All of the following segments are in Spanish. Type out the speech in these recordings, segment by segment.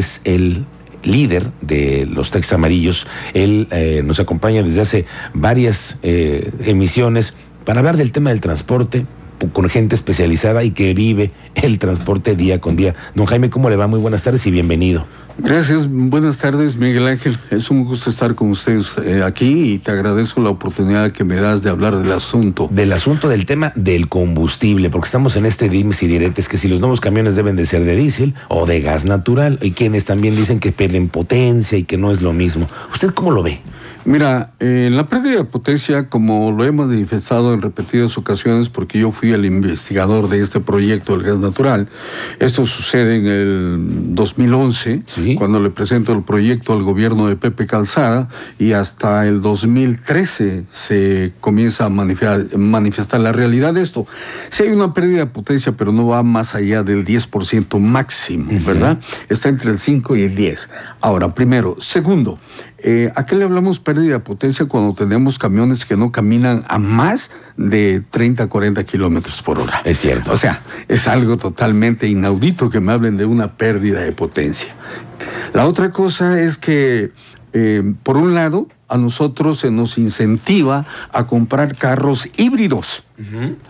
es el líder de los Tex Amarillos. Él eh, nos acompaña desde hace varias eh, emisiones para hablar del tema del transporte con gente especializada y que vive el transporte día con día. Don Jaime, ¿cómo le va? Muy buenas tardes y bienvenido. Gracias, buenas tardes Miguel Ángel. Es un gusto estar con ustedes eh, aquí y te agradezco la oportunidad que me das de hablar del asunto. Del asunto del tema del combustible, porque estamos en este dimes y diretes que si los nuevos camiones deben de ser de diésel o de gas natural, y quienes también dicen que pierden potencia y que no es lo mismo. ¿Usted cómo lo ve? Mira, eh, la pérdida de potencia, como lo hemos manifestado en repetidas ocasiones, porque yo fui el investigador de este proyecto del gas natural, esto sucede en el 2011, cuando le presento el proyecto al gobierno de Pepe Calzada, y hasta el 2013 se comienza a manifestar, la realidad de esto. Si hay una pérdida de potencia, pero no va más allá del 10% máximo, ¿verdad? Está entre el 5 y el 10. Ahora, primero. Segundo, eh, ¿A qué le hablamos pérdida de potencia cuando tenemos camiones que no caminan a más de 30, 40 kilómetros por hora? Es cierto. O sea, es algo totalmente inaudito que me hablen de una pérdida de potencia. La otra cosa es que, eh, por un lado, a nosotros se nos incentiva a comprar carros híbridos.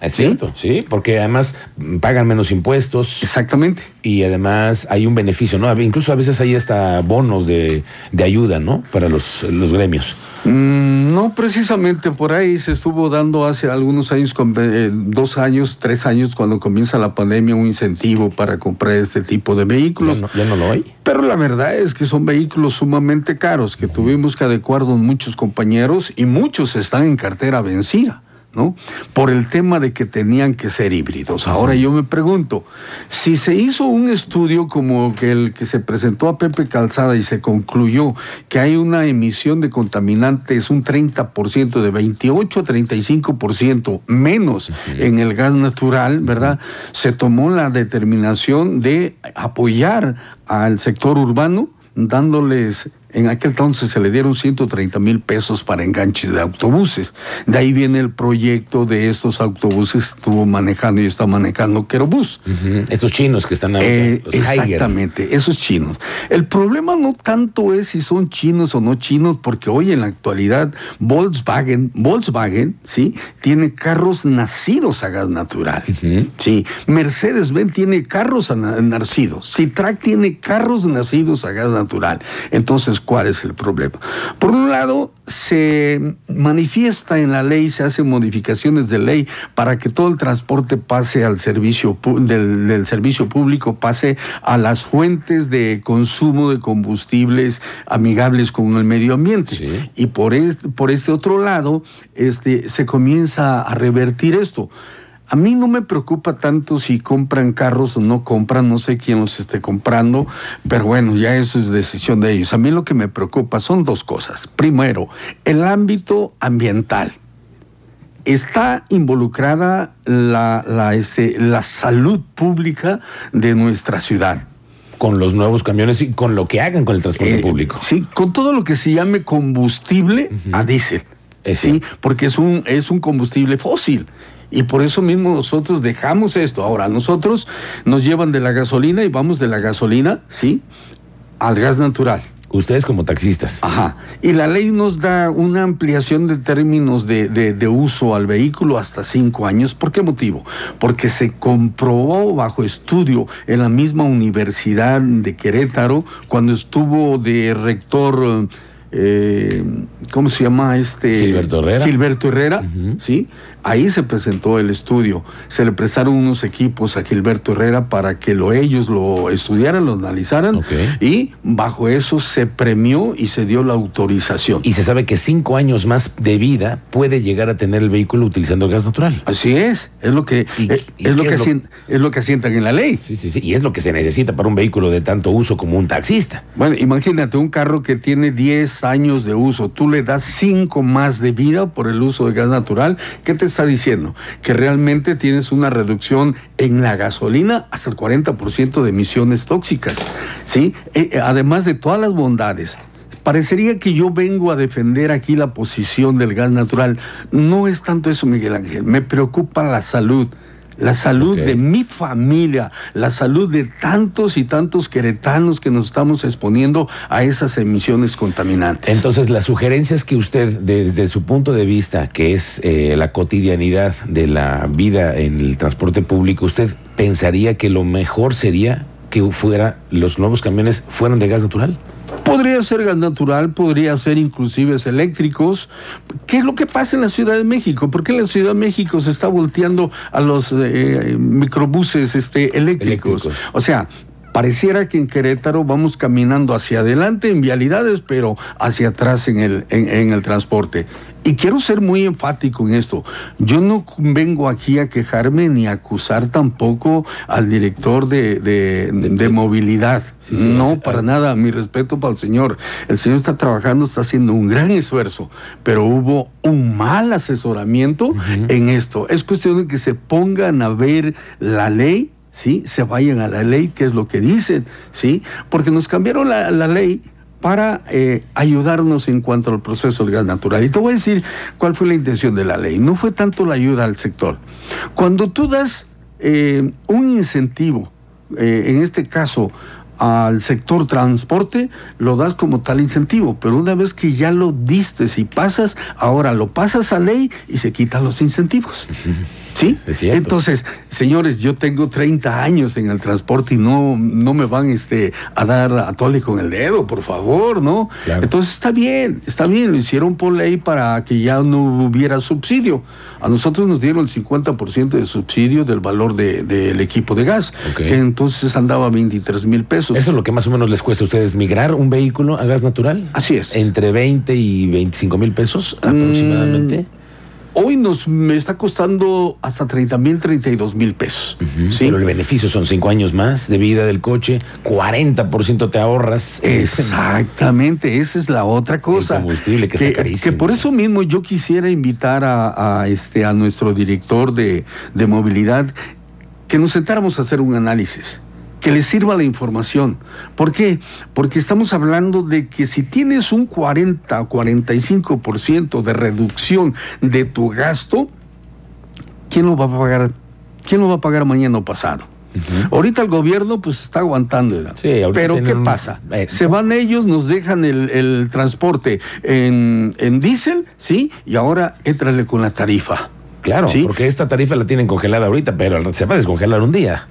Es cierto, ¿Sí? porque además pagan menos impuestos. Exactamente. Y además hay un beneficio, ¿no? Incluso a veces hay hasta bonos de, ayuda, ¿no? Para los, los gremios. Mm, no, precisamente por ahí se estuvo dando hace algunos años, eh, dos años, tres años, cuando comienza la pandemia, un incentivo para comprar este tipo de vehículos. Ya no, lo hay. Pero la verdad es que son vehículos sumamente caros que tuvimos que adecuarnos muchos compañeros y muchos están en cartera vencida. ¿No? Por el tema de que tenían que ser híbridos. Ahora yo me pregunto, si se hizo un estudio como el que se presentó a Pepe Calzada y se concluyó que hay una emisión de contaminantes un 30%, de 28 a 35% menos en el gas natural, ¿verdad? Se tomó la determinación de apoyar al sector urbano dándoles en aquel entonces se le dieron 130 mil pesos para enganches de autobuses. De ahí viene el proyecto de estos autobuses estuvo manejando y está manejando Querobús. Estos chinos que están ahí. Eh, exactamente, esos chinos. El problema no tanto es si son chinos o no chinos, porque hoy en la actualidad Volkswagen, Volkswagen, ¿sí? Tiene carros nacidos a gas natural. Sí. Mercedes-Benz tiene carros nacidos. Citrac tiene carros nacidos a gas natural. Entonces, ¿cuál es el problema? Por un lado, se manifiesta en la ley, se hacen modificaciones de ley para que todo el transporte pase al servicio del, servicio público, pase a las fuentes de consumo de combustibles amigables con el medio ambiente. Y por este, por este otro lado, este, se comienza a revertir esto. A mí no me preocupa tanto si compran carros o no compran, no sé quién los esté comprando, pero bueno, ya eso es decisión de ellos. A mí lo que me preocupa son dos cosas. Primero, el ámbito ambiental. Está involucrada la, la, este, la salud pública de nuestra ciudad con los nuevos camiones y con lo que hagan con el transporte eh, público. Sí, con todo lo que se llame combustible a diésel. Sí, porque es un, es un combustible fósil. Y por eso mismo nosotros dejamos esto. Ahora, nosotros nos llevan de la gasolina y vamos de la gasolina, ¿sí? Al gas natural. Ustedes como taxistas. Ajá. Y la ley nos da una ampliación de términos de, de, uso al vehículo hasta cinco años. ¿Por qué motivo? Porque se comprobó bajo estudio en la misma Universidad de Querétaro, cuando estuvo de rector... Eh, ¿cómo se llama este? Gilberto Herrera. Gilberto Herrera, ¿sí? Ahí se presentó el estudio. Se le prestaron unos equipos a Gilberto Herrera para que lo, ellos lo estudiaran, lo analizaran y bajo eso se premió y se dio la autorización. Y se sabe que cinco años más de vida puede llegar a tener el vehículo utilizando gas natural. Así es, es lo que, eh, es, lo que es lo que asientan en la ley. Sí, sí, sí, y es lo que se necesita para un vehículo de tanto uso como un taxista. Bueno, imagínate un carro que tiene 10 años de uso, tú le das cinco más de vida por el uso de gas natural, ¿qué te está diciendo? Que realmente tienes una reducción en la gasolina hasta el 40% de emisiones tóxicas, ¿sí? Eh, eh, además de todas las bondades. Parecería que yo vengo a defender aquí la posición del gas natural. No es tanto eso, Miguel Ángel. Me preocupa la salud la salud de mi familia, la salud de tantos y tantos queretanos que nos estamos exponiendo a esas emisiones contaminantes. Entonces, las sugerencias que usted, desde su punto de vista, que es eh, la cotidianidad de la vida en el transporte público, ¿usted pensaría que lo mejor sería que fuera los nuevos camiones fueran de gas natural? Podría ser gas natural, podría ser inclusive eléctricos. ¿Qué es lo que pasa en la Ciudad de México? ¿Por qué en la Ciudad de México se está volteando a los eh, microbuses este, eléctricos? O sea, pareciera que en Querétaro vamos caminando hacia adelante en vialidades, pero hacia atrás en el, en el transporte. Y quiero ser muy enfático en esto. Yo no vengo aquí a quejarme ni a acusar tampoco al director de, de, movilidad. no, para nada. Mi respeto para el señor. El señor está trabajando, está haciendo un gran esfuerzo, pero hubo un mal asesoramiento en esto. Es cuestión de que se pongan a ver la ley ¿sí? Se vayan a la ley, que es lo que dicen, ¿sí? Porque nos cambiaron la, ley para eh, ayudarnos en cuanto al proceso del gas natural. Y te voy a decir cuál fue la intención de la ley. No fue tanto la ayuda al sector. Cuando tú das eh, un incentivo, eh, en este caso al sector transporte, lo das como tal incentivo, pero una vez que ya lo diste y pasas, ahora lo pasas a ley y se quitan los incentivos. ¿Sí? Entonces, señores, yo tengo 30 años en el transporte y no, no me van este, a dar a tole con el dedo, por favor, ¿no? Entonces está bien, está bien, lo hicieron por ley para que ya no hubiera subsidio. A nosotros nos dieron el 50% de subsidio del valor del de, equipo de gas, que entonces andaba a 23 mil pesos. ¿Eso es lo que más o menos les cuesta a ustedes migrar un vehículo a gas natural? Así es. Entre 20 y 25 mil pesos aproximadamente. Mm, Hoy nos me está costando hasta 30 mil, 32 mil pesos. Pero el beneficio son cinco años más de vida del coche, 40% te ahorras. Exactamente, esa es la otra cosa. El combustible que, está carísimo. Que por eso mismo yo quisiera invitar a, este, a nuestro director de, de movilidad que nos sentáramos a hacer un análisis que le sirva la información. ¿Por qué? Porque estamos hablando de que si tienes un 40 o 45% de reducción de tu gasto, ¿quién lo va a pagar? ¿Quién lo va a pagar mañana o pasado? Ahorita el gobierno pues está aguantando. Sí, Pero ¿qué pasa? Eh, Se van ellos, nos dejan el, transporte en, en diésel, ¿sí? Y ahora éntrale con la tarifa. Claro, porque esta tarifa la tienen congelada ahorita, pero se va a descongelar un día.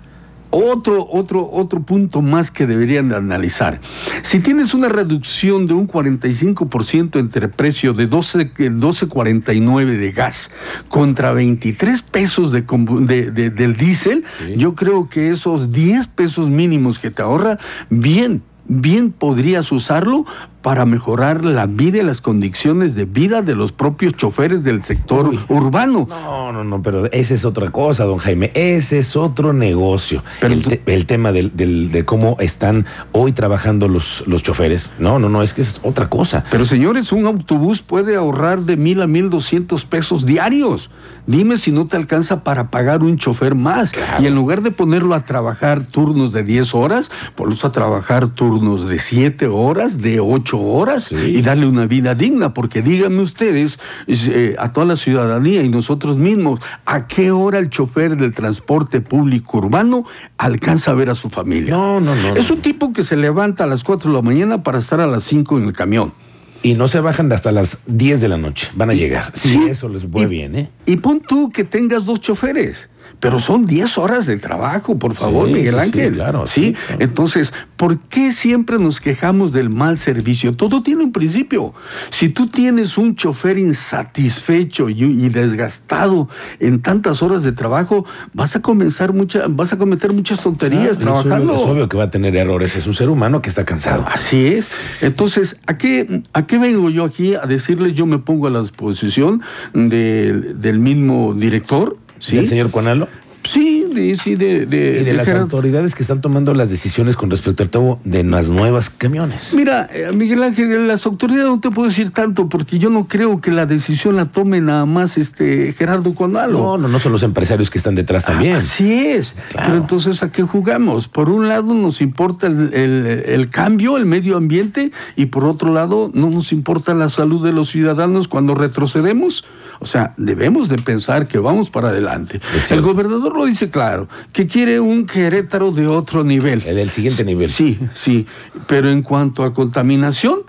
Otro, otro, otro punto más que deberían de analizar. Si tienes una reducción de un 45% entre precio de 12, 12.49 de gas contra 23 pesos de, del diésel, yo creo que esos 10 pesos mínimos que te ahorra, bien, bien podrías usarlo para mejorar la vida y las condiciones de vida de los propios choferes del sector urbano. No, no, no, pero esa es otra cosa, don Jaime. Ese es otro negocio. el, tema del, de cómo están hoy trabajando los, los choferes. No, no, no, es que es otra cosa. Pero señores, un autobús puede ahorrar de mil a mil doscientos pesos diarios. Dime si no te alcanza para pagar un chofer más. Y en lugar de ponerlo a trabajar turnos de 10 horas, ponlo a trabajar turnos de 7 horas, de 8 horas y darle una vida digna, porque díganme ustedes, eh, a toda la ciudadanía y nosotros mismos, ¿a qué hora el chofer del transporte público urbano alcanza a ver a su familia? No, no, no. Es un tipo que se levanta a las 4 de la mañana para estar a las 5 en el camión. Y no se bajan hasta las 10 de la noche. Van a llegar. Sí, eso les fue bien, ¿eh? Y pon tú que tengas dos choferes pero son 10 horas de trabajo, por favor, Miguel Ángel. Sí, claro, sí, Entonces, ¿por qué siempre nos quejamos del mal servicio? Todo tiene un principio. Si tú tienes un chofer insatisfecho y, desgastado en tantas horas de trabajo, vas a comenzar mucha, vas a cometer muchas tonterías ah, trabajando. Es obvio, que va a tener errores, es un ser humano que está cansado. Así es. Entonces, ¿a qué, a qué vengo yo aquí a decirles? Yo me pongo a la disposición del mismo director ¿Sí? ¿Del señor Cuanalo? Sí, de, sí, de, de, y de, las autoridades que están tomando las decisiones con respecto al todo de las nuevas camiones. Mira, eh, Miguel Ángel, las autoridades no te puedo decir tanto porque yo no creo que la decisión la tome nada más este Gerardo Cuanalo. No, no, no son los empresarios que están detrás también. así es. Pero entonces, ¿a qué jugamos? Por un lado nos importa el, el cambio, el medio ambiente, y por otro lado no nos importa la salud de los ciudadanos cuando retrocedemos. O sea, debemos de pensar que vamos para adelante. El gobernador lo dice claro, que quiere un Querétaro de otro nivel. El del siguiente nivel. Sí, sí. Pero en cuanto a contaminación,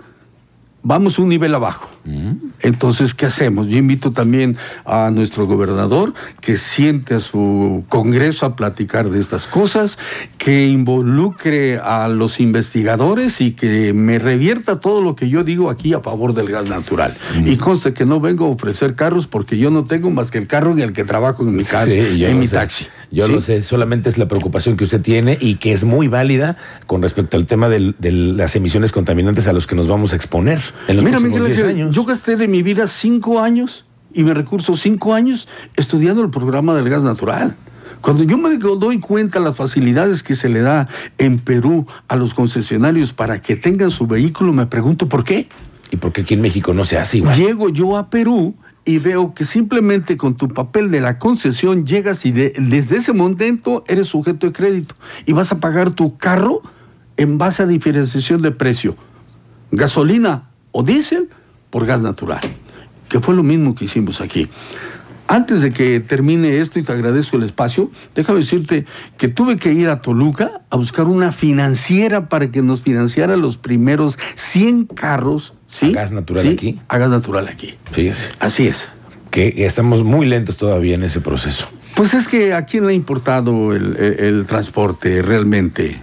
vamos un nivel abajo. Entonces, ¿qué hacemos? Yo invito también a nuestro gobernador que siente a su Congreso a platicar de estas cosas, que involucre a los investigadores y que me revierta todo lo que yo digo aquí a favor del gas natural. Y conste que no vengo a ofrecer carros porque yo no tengo más que el carro en el que trabajo en mi casa, en mi taxi. Yo lo sé, solamente es la preocupación que usted tiene y que es muy válida con respecto al tema de las emisiones contaminantes a los que nos vamos a exponer en los próximos 10 años. Yo gasté de mi vida cinco años y me recurso cinco años estudiando el programa del gas natural. Cuando yo me doy cuenta las facilidades que se le da en Perú a los concesionarios para que tengan su vehículo, me pregunto por qué. ¿Y por qué aquí en México no se hace igual? Llego yo a Perú y veo que simplemente con tu papel de la concesión llegas y desde ese momento eres sujeto de crédito y vas a pagar tu carro en base a diferenciación de precio. Gasolina o diésel por gas natural, que fue lo mismo que hicimos aquí. Antes de que termine esto y te agradezco el espacio, déjame decirte que tuve que ir a Toluca a buscar una financiera para que nos financiara los primeros 100 carros. ¿Sí? A gas natural aquí. A gas natural aquí. Fíjese. Así es. Que estamos muy lentos todavía en ese proceso. Pues es que a quién le ha importado el, transporte realmente.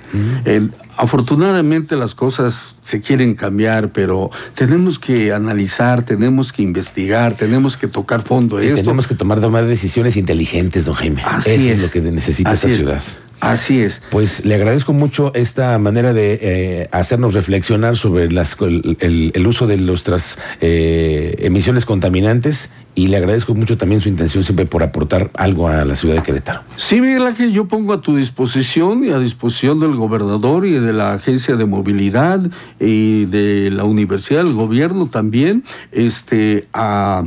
afortunadamente las cosas se quieren cambiar, pero tenemos que analizar, tenemos que investigar, tenemos que tocar fondo. Y tenemos que tomar, decisiones inteligentes, don Jaime. Así Eso es. lo que necesita esta ciudad. Así es. Pues le agradezco mucho esta manera de eh, hacernos reflexionar sobre las, el, uso de nuestras eh, emisiones contaminantes y le agradezco mucho también su intención siempre por aportar algo a la ciudad de Querétaro. Sí, Miguel Ángel, yo pongo a tu disposición y a disposición del gobernador y de la Agencia de Movilidad y de la Universidad del Gobierno también, este, a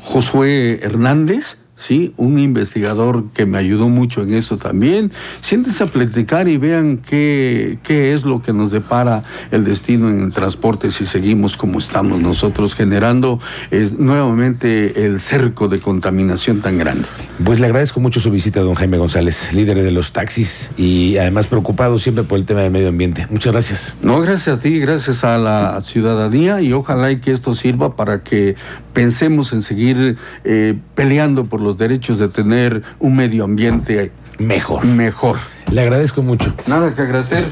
Josué Hernández ¿sí? Un investigador que me ayudó mucho en eso también. Siéntense a platicar y vean qué, qué es lo que nos depara el destino en el transporte si seguimos como estamos nosotros generando es, nuevamente el cerco de contaminación tan grande. Pues le agradezco mucho su visita, don Jaime González, líder de los taxis y además preocupado siempre por el tema del medio ambiente. Muchas gracias. No, gracias a ti, gracias a la ciudadanía y ojalá que esto sirva para que pensemos en seguir eh, peleando por los derechos de tener un medio ambiente mejor. Mejor. Le agradezco mucho. Nada que agradecer.